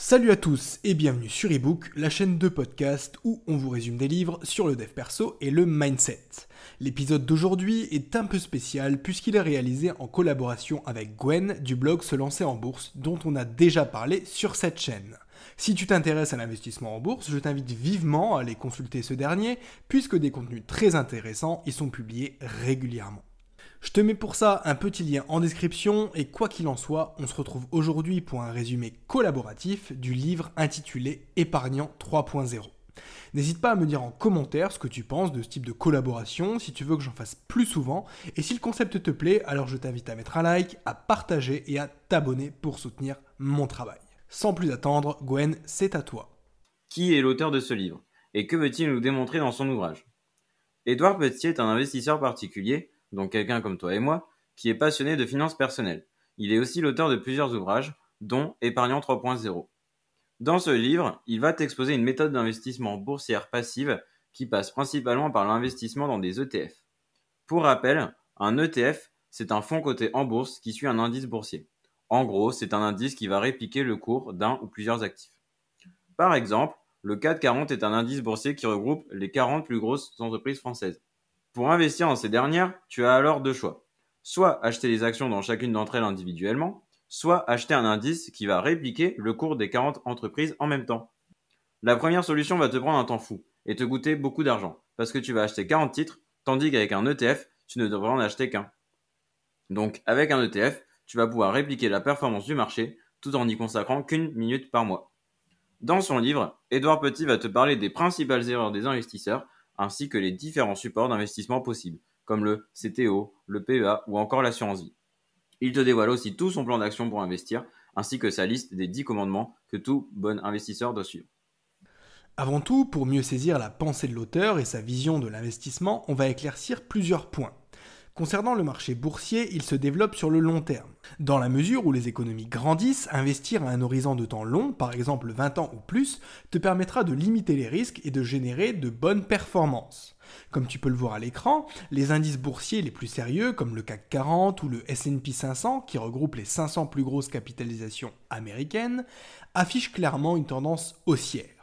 Salut à tous et bienvenue sur eBook, la chaîne de podcast où on vous résume des livres sur le dev perso et le mindset. L'épisode d'aujourd'hui est un peu spécial puisqu'il est réalisé en collaboration avec Gwen du blog Se lancer en bourse dont on a déjà parlé sur cette chaîne. Si tu t'intéresses à l'investissement en bourse, je t'invite vivement à aller consulter ce dernier puisque des contenus très intéressants y sont publiés régulièrement. Je te mets pour ça un petit lien en description et quoi qu'il en soit, on se retrouve aujourd'hui pour un résumé collaboratif du livre intitulé Épargnant 3.0. N'hésite pas à me dire en commentaire ce que tu penses de ce type de collaboration, si tu veux que j'en fasse plus souvent, et si le concept te plaît, alors je t'invite à mettre un like, à partager et à t'abonner pour soutenir mon travail. Sans plus attendre, Gwen, c'est à toi. Qui est l'auteur de ce livre? Et que veut-il nous démontrer dans son ouvrage? Édouard Petit est un investisseur particulier donc quelqu'un comme toi et moi, qui est passionné de finances personnelles. Il est aussi l'auteur de plusieurs ouvrages, dont Épargnant 3.0. Dans ce livre, il va t'exposer une méthode d'investissement boursière passive qui passe principalement par l'investissement dans des ETF. Pour rappel, un ETF, c'est un fonds coté en bourse qui suit un indice boursier. En gros, c'est un indice qui va répliquer le cours d'un ou plusieurs actifs. Par exemple, le CAC 40 est un indice boursier qui regroupe les 40 plus grosses entreprises françaises. Pour investir dans ces dernières, tu as alors deux choix. Soit acheter les actions dans chacune d'entre elles individuellement, soit acheter un indice qui va répliquer le cours des 40 entreprises en même temps. La première solution va te prendre un temps fou et te coûter beaucoup d'argent parce que tu vas acheter 40 titres, tandis qu'avec un ETF, tu ne devrais en acheter qu'un. Donc avec un ETF, tu vas pouvoir répliquer la performance du marché tout en n'y consacrant qu'une minute par mois. Dans son livre, Edouard Petit va te parler des principales erreurs des investisseurs ainsi que les différents supports d'investissement possibles, comme le CTO, le PEA ou encore l'assurance vie. Il te dévoile aussi tout son plan d'action pour investir, ainsi que sa liste des 10 commandements que tout bon investisseur doit suivre. Avant tout, pour mieux saisir la pensée de l'auteur et sa vision de l'investissement, on va éclaircir plusieurs points. Concernant le marché boursier, il se développe sur le long terme. Dans la mesure où les économies grandissent, investir à un horizon de temps long, par exemple 20 ans ou plus, te permettra de limiter les risques et de générer de bonnes performances. Comme tu peux le voir à l'écran, les indices boursiers les plus sérieux, comme le CAC 40 ou le SP 500, qui regroupe les 500 plus grosses capitalisations américaines, affichent clairement une tendance haussière.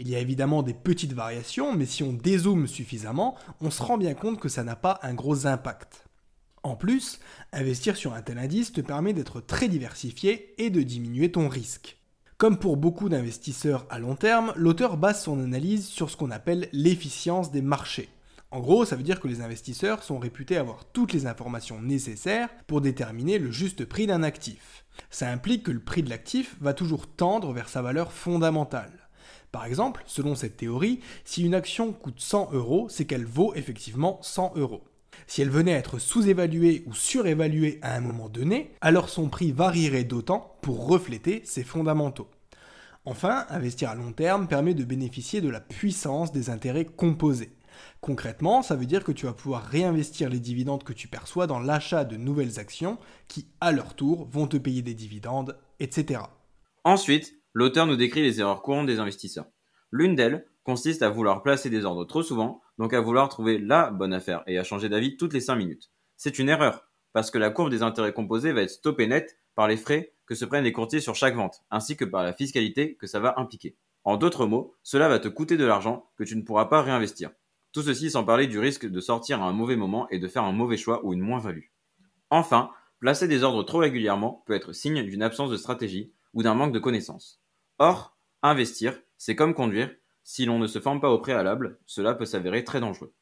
Il y a évidemment des petites variations, mais si on dézoome suffisamment, on se rend bien compte que ça n'a pas un gros impact. En plus, investir sur un tel indice te permet d'être très diversifié et de diminuer ton risque. Comme pour beaucoup d'investisseurs à long terme, l'auteur base son analyse sur ce qu'on appelle l'efficience des marchés. En gros, ça veut dire que les investisseurs sont réputés avoir toutes les informations nécessaires pour déterminer le juste prix d'un actif. Ça implique que le prix de l'actif va toujours tendre vers sa valeur fondamentale. Par exemple, selon cette théorie, si une action coûte 100 euros, c'est qu'elle vaut effectivement 100 euros. Si elle venait à être sous-évaluée ou surévaluée à un moment donné, alors son prix varierait d'autant pour refléter ses fondamentaux. Enfin, investir à long terme permet de bénéficier de la puissance des intérêts composés. Concrètement, ça veut dire que tu vas pouvoir réinvestir les dividendes que tu perçois dans l'achat de nouvelles actions qui, à leur tour, vont te payer des dividendes, etc. Ensuite, l'auteur nous décrit les erreurs courantes des investisseurs. L'une d'elles consiste à vouloir placer des ordres trop souvent, donc à vouloir trouver la bonne affaire et à changer d'avis toutes les 5 minutes. C'est une erreur, parce que la courbe des intérêts composés va être stoppée net par les frais que se prennent les courtiers sur chaque vente, ainsi que par la fiscalité que ça va impliquer. En d'autres mots, cela va te coûter de l'argent que tu ne pourras pas réinvestir. Tout ceci sans parler du risque de sortir à un mauvais moment et de faire un mauvais choix ou une moins-value. Enfin, placer des ordres trop régulièrement peut être signe d'une absence de stratégie ou d'un manque de connaissances. Or, investir, c'est comme conduire, si l'on ne se forme pas au préalable, cela peut s'avérer très dangereux.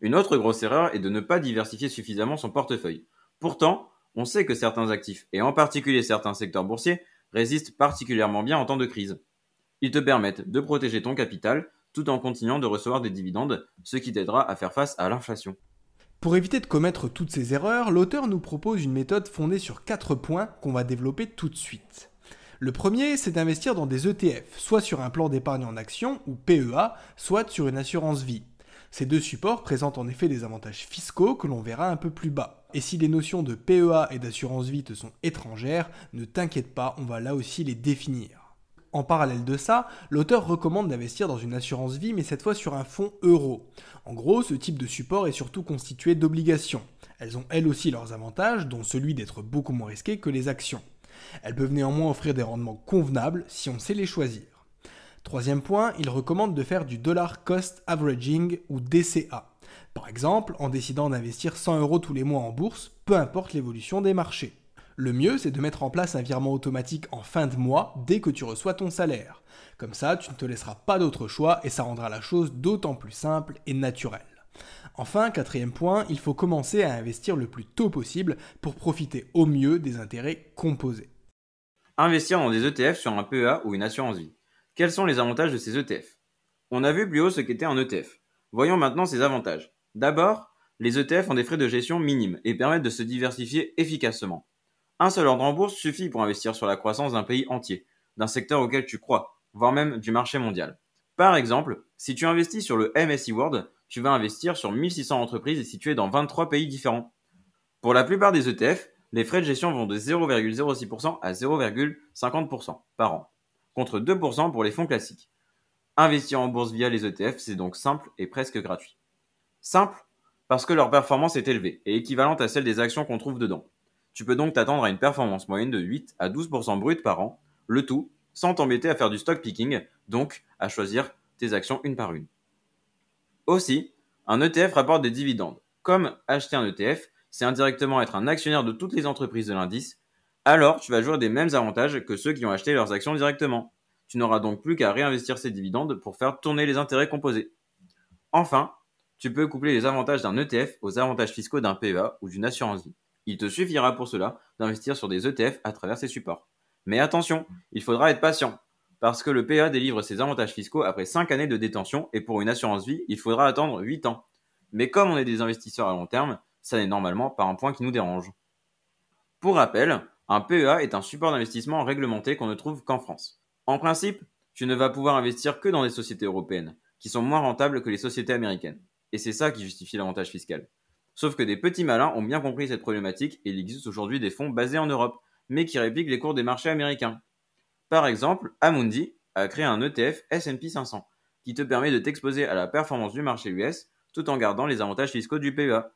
Une autre grosse erreur est de ne pas diversifier suffisamment son portefeuille. Pourtant, on sait que certains actifs, et en particulier certains secteurs boursiers, résistent particulièrement bien en temps de crise. Ils te permettent de protéger ton capital tout en continuant de recevoir des dividendes, ce qui t'aidera à faire face à l'inflation. Pour éviter de commettre toutes ces erreurs, l'auteur nous propose une méthode fondée sur quatre points qu'on va développer tout de suite. Le premier, c'est d'investir dans des ETF, soit sur un plan d'épargne en action ou PEA, soit sur une assurance vie. Ces deux supports présentent en effet des avantages fiscaux que l'on verra un peu plus bas. Et si les notions de PEA et d'assurance vie te sont étrangères, ne t'inquiète pas, on va là aussi les définir. En parallèle de ça, l'auteur recommande d'investir dans une assurance vie, mais cette fois sur un fonds euro. En gros, ce type de support est surtout constitué d'obligations. Elles ont elles aussi leurs avantages, dont celui d'être beaucoup moins risquées que les actions. Elles peuvent néanmoins offrir des rendements convenables si on sait les choisir. Troisième point, il recommande de faire du dollar cost averaging ou DCA. Par exemple, en décidant d'investir 100 euros tous les mois en bourse, peu importe l'évolution des marchés. Le mieux, c'est de mettre en place un virement automatique en fin de mois dès que tu reçois ton salaire. Comme ça, tu ne te laisseras pas d'autre choix et ça rendra la chose d'autant plus simple et naturelle. Enfin, quatrième point, il faut commencer à investir le plus tôt possible pour profiter au mieux des intérêts composés. Investir dans des ETF sur un PEA ou une assurance vie. Quels sont les avantages de ces ETF On a vu plus haut ce qu'était un ETF. Voyons maintenant ses avantages. D'abord, les ETF ont des frais de gestion minimes et permettent de se diversifier efficacement. Un seul ordre en bourse suffit pour investir sur la croissance d'un pays entier, d'un secteur auquel tu crois, voire même du marché mondial. Par exemple, si tu investis sur le MSI World, tu vas investir sur 1600 entreprises situées dans 23 pays différents. Pour la plupart des ETF, les frais de gestion vont de 0,06% à 0,50% par an, contre 2% pour les fonds classiques. Investir en bourse via les ETF, c'est donc simple et presque gratuit. Simple parce que leur performance est élevée et équivalente à celle des actions qu'on trouve dedans. Tu peux donc t'attendre à une performance moyenne de 8 à 12% brut par an, le tout sans t'embêter à faire du stock picking, donc à choisir tes actions une par une. Aussi, un ETF rapporte des dividendes. Comme acheter un ETF, c'est indirectement être un actionnaire de toutes les entreprises de l'indice, alors tu vas jouir des mêmes avantages que ceux qui ont acheté leurs actions directement. Tu n'auras donc plus qu'à réinvestir ces dividendes pour faire tourner les intérêts composés. Enfin, tu peux coupler les avantages d'un ETF aux avantages fiscaux d'un PEA ou d'une assurance vie. Il te suffira pour cela d'investir sur des ETF à travers ces supports. Mais attention, il faudra être patient, parce que le PA délivre ses avantages fiscaux après 5 années de détention et pour une assurance vie, il faudra attendre 8 ans. Mais comme on est des investisseurs à long terme, ça n'est normalement pas un point qui nous dérange. Pour rappel, un PEA est un support d'investissement réglementé qu'on ne trouve qu'en France. En principe, tu ne vas pouvoir investir que dans des sociétés européennes, qui sont moins rentables que les sociétés américaines. Et c'est ça qui justifie l'avantage fiscal. Sauf que des petits malins ont bien compris cette problématique et il existe aujourd'hui des fonds basés en Europe, mais qui répliquent les cours des marchés américains. Par exemple, Amundi a créé un ETF S&P 500 qui te permet de t'exposer à la performance du marché US tout en gardant les avantages fiscaux du PEA.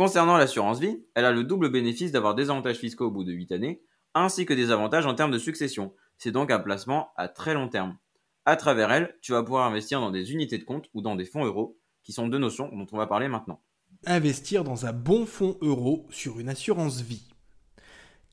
Concernant l'assurance vie, elle a le double bénéfice d'avoir des avantages fiscaux au bout de 8 années, ainsi que des avantages en termes de succession. C'est donc un placement à très long terme. À travers elle, tu vas pouvoir investir dans des unités de compte ou dans des fonds euros, qui sont deux notions dont on va parler maintenant. Investir dans un bon fonds euro sur une assurance vie.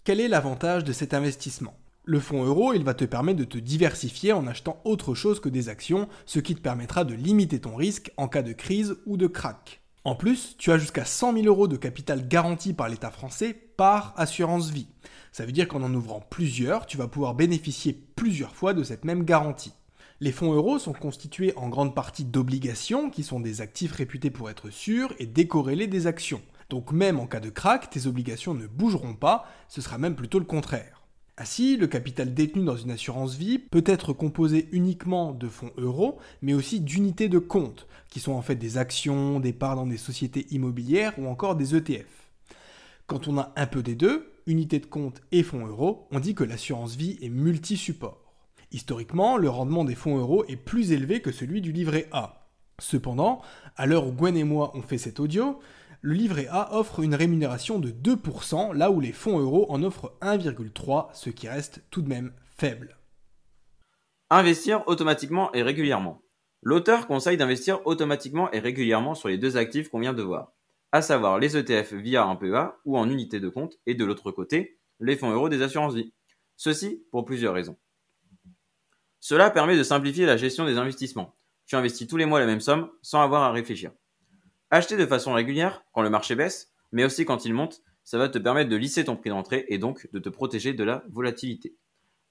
Quel est l'avantage de cet investissement? Le fonds euro, il va te permettre de te diversifier en achetant autre chose que des actions, ce qui te permettra de limiter ton risque en cas de crise ou de crack. En plus, tu as jusqu'à 100 000 euros de capital garanti par l'État français par assurance vie. Ça veut dire qu'en en ouvrant plusieurs, tu vas pouvoir bénéficier plusieurs fois de cette même garantie. Les fonds euros sont constitués en grande partie d'obligations, qui sont des actifs réputés pour être sûrs et décorrélés des actions. Donc même en cas de crack, tes obligations ne bougeront pas, ce sera même plutôt le contraire. Ainsi, le capital détenu dans une assurance vie peut être composé uniquement de fonds euros, mais aussi d'unités de compte, qui sont en fait des actions, des parts dans des sociétés immobilières ou encore des ETF. Quand on a un peu des deux, unités de compte et fonds euros, on dit que l'assurance vie est multi-support. Historiquement, le rendement des fonds euros est plus élevé que celui du livret A. Cependant, à l'heure où Gwen et moi on fait cet audio, le livret A offre une rémunération de 2%, là où les fonds euros en offrent 1,3%, ce qui reste tout de même faible. Investir automatiquement et régulièrement. L'auteur conseille d'investir automatiquement et régulièrement sur les deux actifs qu'on vient de voir, à savoir les ETF via un PEA ou en unité de compte, et de l'autre côté, les fonds euros des assurances vie. Ceci pour plusieurs raisons. Cela permet de simplifier la gestion des investissements. Tu investis tous les mois la même somme sans avoir à réfléchir. Acheter de façon régulière quand le marché baisse, mais aussi quand il monte, ça va te permettre de lisser ton prix d'entrée et donc de te protéger de la volatilité.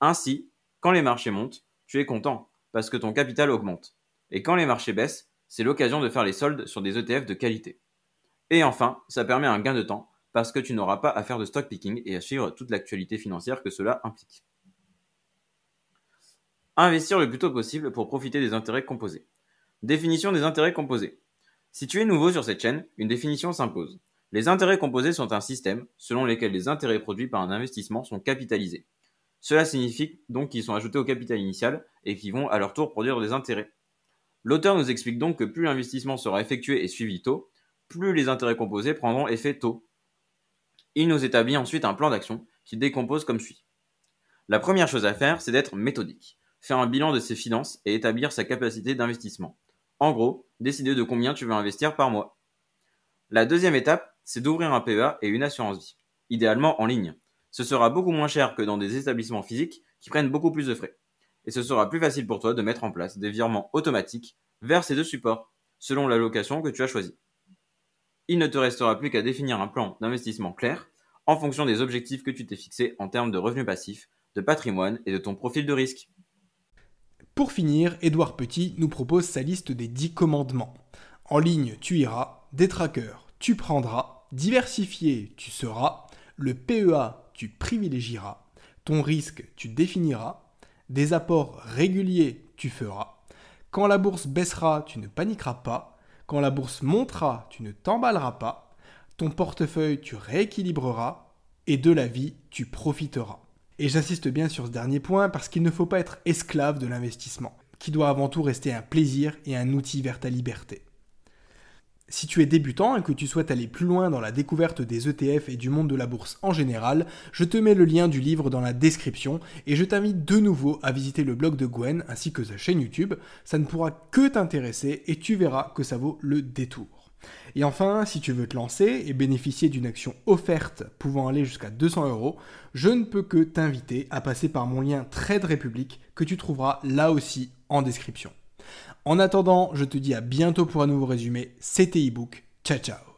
Ainsi, quand les marchés montent, tu es content parce que ton capital augmente. Et quand les marchés baissent, c'est l'occasion de faire les soldes sur des ETF de qualité. Et enfin, ça permet un gain de temps parce que tu n'auras pas à faire de stock picking et à suivre toute l'actualité financière que cela implique. Investir le plus tôt possible pour profiter des intérêts composés. Définition des intérêts composés. Si tu es nouveau sur cette chaîne, une définition s'impose. Les intérêts composés sont un système selon lequel les intérêts produits par un investissement sont capitalisés. Cela signifie donc qu'ils sont ajoutés au capital initial et qu'ils vont à leur tour produire des intérêts. L'auteur nous explique donc que plus l'investissement sera effectué et suivi tôt, plus les intérêts composés prendront effet tôt. Il nous établit ensuite un plan d'action qui décompose comme suit. La première chose à faire, c'est d'être méthodique, faire un bilan de ses finances et établir sa capacité d'investissement. En gros, décider de combien tu veux investir par mois. La deuxième étape, c'est d'ouvrir un PEA et une assurance vie, idéalement en ligne. Ce sera beaucoup moins cher que dans des établissements physiques qui prennent beaucoup plus de frais. Et ce sera plus facile pour toi de mettre en place des virements automatiques vers ces deux supports, selon la location que tu as choisie. Il ne te restera plus qu'à définir un plan d'investissement clair en fonction des objectifs que tu t'es fixés en termes de revenus passifs, de patrimoine et de ton profil de risque. Pour finir, Édouard Petit nous propose sa liste des 10 commandements. En ligne, tu iras, des trackers, tu prendras, diversifié, tu seras, le PEA, tu privilégieras, ton risque, tu définiras, des apports réguliers, tu feras. Quand la bourse baissera, tu ne paniqueras pas. Quand la bourse montera, tu ne t'emballeras pas. Ton portefeuille, tu rééquilibreras. Et de la vie, tu profiteras. Et j'insiste bien sur ce dernier point parce qu'il ne faut pas être esclave de l'investissement, qui doit avant tout rester un plaisir et un outil vers ta liberté. Si tu es débutant et que tu souhaites aller plus loin dans la découverte des ETF et du monde de la bourse en général, je te mets le lien du livre dans la description et je t'invite de nouveau à visiter le blog de Gwen ainsi que sa chaîne YouTube. Ça ne pourra que t'intéresser et tu verras que ça vaut le détour. Et enfin, si tu veux te lancer et bénéficier d'une action offerte pouvant aller jusqu'à 200 euros, je ne peux que t'inviter à passer par mon lien Trade République que tu trouveras là aussi en description. En attendant, je te dis à bientôt pour un nouveau résumé. C'était ebook. Ciao ciao